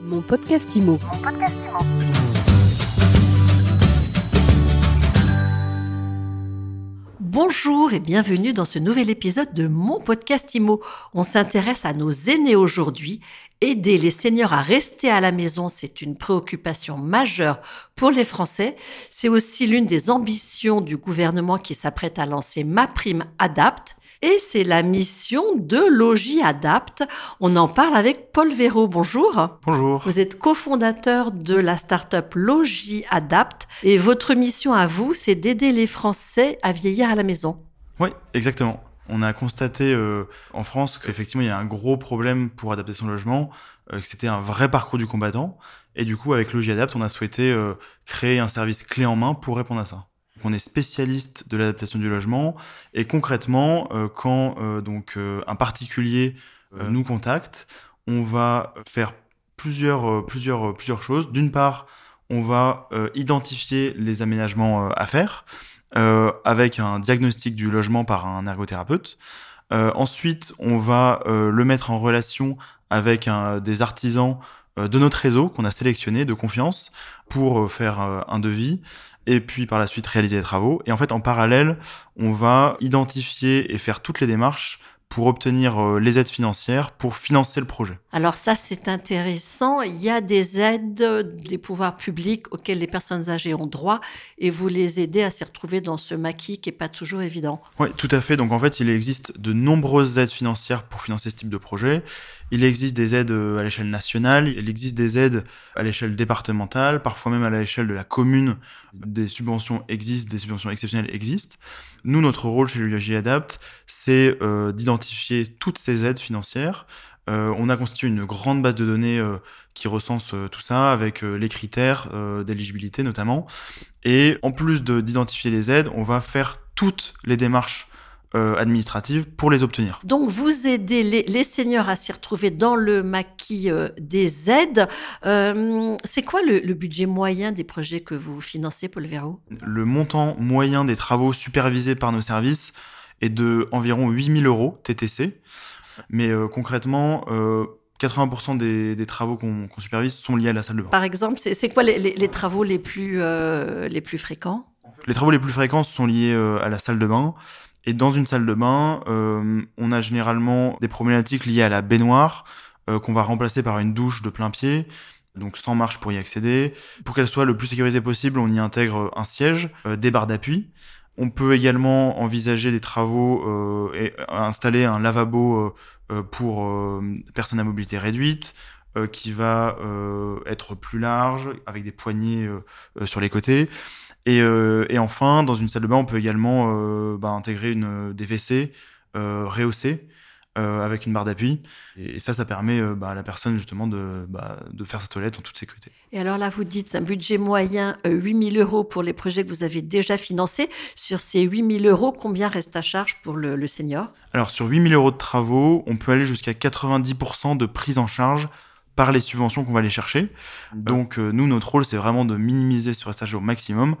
Mon podcast IMO. Bonjour et bienvenue dans ce nouvel épisode de mon podcast IMO. On s'intéresse à nos aînés aujourd'hui. Aider les seniors à rester à la maison, c'est une préoccupation majeure pour les Français. C'est aussi l'une des ambitions du gouvernement qui s'apprête à lancer Ma Prime Adapt. Et c'est la mission de Logis Adapt. On en parle avec Paul Véraud. Bonjour. Bonjour. Vous êtes cofondateur de la start-up Logis Adapt et votre mission à vous, c'est d'aider les Français à vieillir à la maison. Oui, exactement. On a constaté euh, en France qu'effectivement il y a un gros problème pour adapter son logement, euh, que c'était un vrai parcours du combattant. Et du coup, avec Logis Adapt, on a souhaité euh, créer un service clé en main pour répondre à ça. On est spécialiste de l'adaptation du logement et concrètement, euh, quand euh, donc euh, un particulier nous contacte, on va faire plusieurs choses. D'une part, on va identifier les aménagements à faire avec un diagnostic du logement par un ergothérapeute. ensuite, on va le mettre en relation avec des artisans de notre réseau qu'on a sélectionné de confiance pour faire un devis et puis par la suite réaliser les travaux. Et en fait, en parallèle, on va identifier et faire toutes les démarches pour obtenir euh, les aides financières pour financer le projet. Alors ça, c'est intéressant. Il y a des aides des pouvoirs publics auxquelles les personnes âgées ont droit et vous les aidez à s'y retrouver dans ce maquis qui n'est pas toujours évident. Oui, tout à fait. Donc en fait, il existe de nombreuses aides financières pour financer ce type de projet. Il existe des aides euh, à l'échelle nationale, il existe des aides à l'échelle départementale, parfois même à l'échelle de la commune. Des subventions existent, des subventions exceptionnelles existent. Nous, notre rôle chez l'UAJ Adapt, c'est euh, d'identifier toutes ces aides financières. Euh, on a constitué une grande base de données euh, qui recense euh, tout ça avec les critères d'éligibilité notamment. Et en plus d'identifier les aides, on va faire toutes les démarches administratives pour les obtenir. Donc vous aidez les, les seniors à s'y retrouver dans le maquis des aides. C'est quoi le, le, budget moyen des projets que vous financez, Paul Véraud Le montant moyen des travaux supervisés par nos services est de environ 8000 euros TTC. Mais euh, concrètement, 80% des, des, travaux qu'on qu supervise sont liés à la salle de bain. Par exemple, c'est quoi les, les, les, travaux les plus, les plus fréquents? Les travaux les plus fréquents sont liés à la salle de bain. Et dans une salle de bain, euh, on a généralement des problématiques liées à la baignoire euh, qu'on va remplacer par une douche de plein pied, donc sans marche pour y accéder. Pour qu'elle soit le plus sécurisée possible, on y intègre un siège, euh, des barres d'appui. On peut également envisager des travaux euh, et installer un lavabo euh, pour euh, personnes à mobilité réduite, qui va être plus large, avec des poignées sur les côtés. Et, euh, enfin, dans une salle de bain, on peut également euh, bah, intégrer une, des WC euh, avec une barre d'appui. Et, ça, ça permet bah, à la personne justement de, bah, de, faire sa toilette en toute sécurité. Et alors là, vous dites un budget moyen 8 000 euros pour les projets que vous avez déjà financés. Sur ces 8 000 euros, combien reste à charge pour le, le senior? Alors sur 8 000 euros de travaux, on peut aller jusqu'à 90% de prise en charge par les subventions qu'on va aller chercher. Donc euh, nous, notre rôle, c'est vraiment de minimiser ce reste à charge au maximum.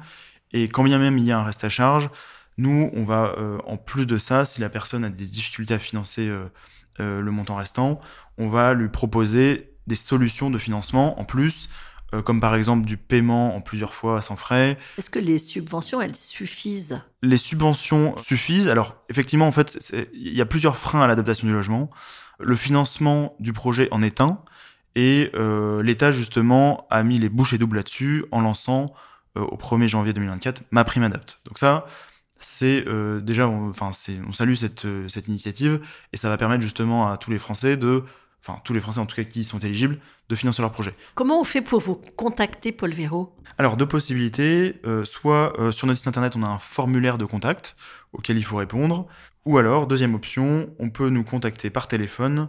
Et quand bien même il y a un reste à charge, nous, on va, euh, en plus de ça, si la personne a des difficultés à financer euh, le montant restant, on va lui proposer des solutions de financement en plus, comme par exemple du paiement en plusieurs fois sans frais. Est-ce que les subventions, elles suffisent? Les subventions suffisent. Alors effectivement, en fait, il y a plusieurs freins à l'adaptation du logement. Le financement du projet en est un. Et euh, l'État, justement, a mis les bouchées doubles là-dessus en lançant euh, au 1er janvier 2024 ma prime adapt. Donc ça, c'est euh, déjà, enfin, on, on, salue cette, cette initiative et ça va permettre justement à tous les Français de, enfin, tous les Français en tout cas qui sont éligibles, de financer leur projet. Comment on fait pour vous contacter, Paul Véraud? Alors, deux possibilités. Euh, soit euh, sur notre site internet, on a un formulaire de contact auquel il faut répondre. Ou alors, deuxième option, on peut nous contacter par téléphone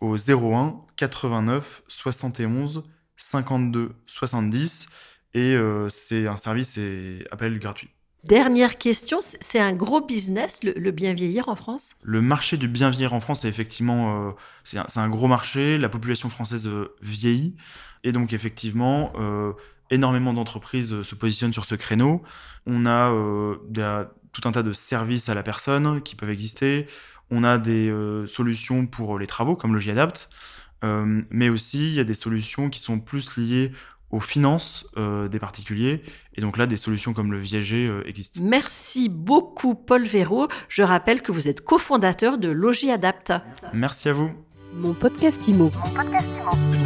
au 01 89 71 52 70 et euh, c'est un service et appel gratuit. Dernière question, c'est un gros business, le, bien vieillir en France? Le marché du bien vieillir en France, c'est effectivement euh, c'est un, gros marché. La population française euh, vieillit et donc effectivement, euh, énormément d'entreprises se positionnent sur ce créneau. On a tout un tas de services à la personne qui peuvent exister. On a des solutions pour les travaux comme le mais aussi il y a des solutions qui sont plus liées aux finances des particuliers. Et donc là, des solutions comme le viager existent. Merci beaucoup, Paul Véraud. Je rappelle que vous êtes cofondateur de Logi Adapt. Merci à vous. Mon podcast Mon podcast Imo.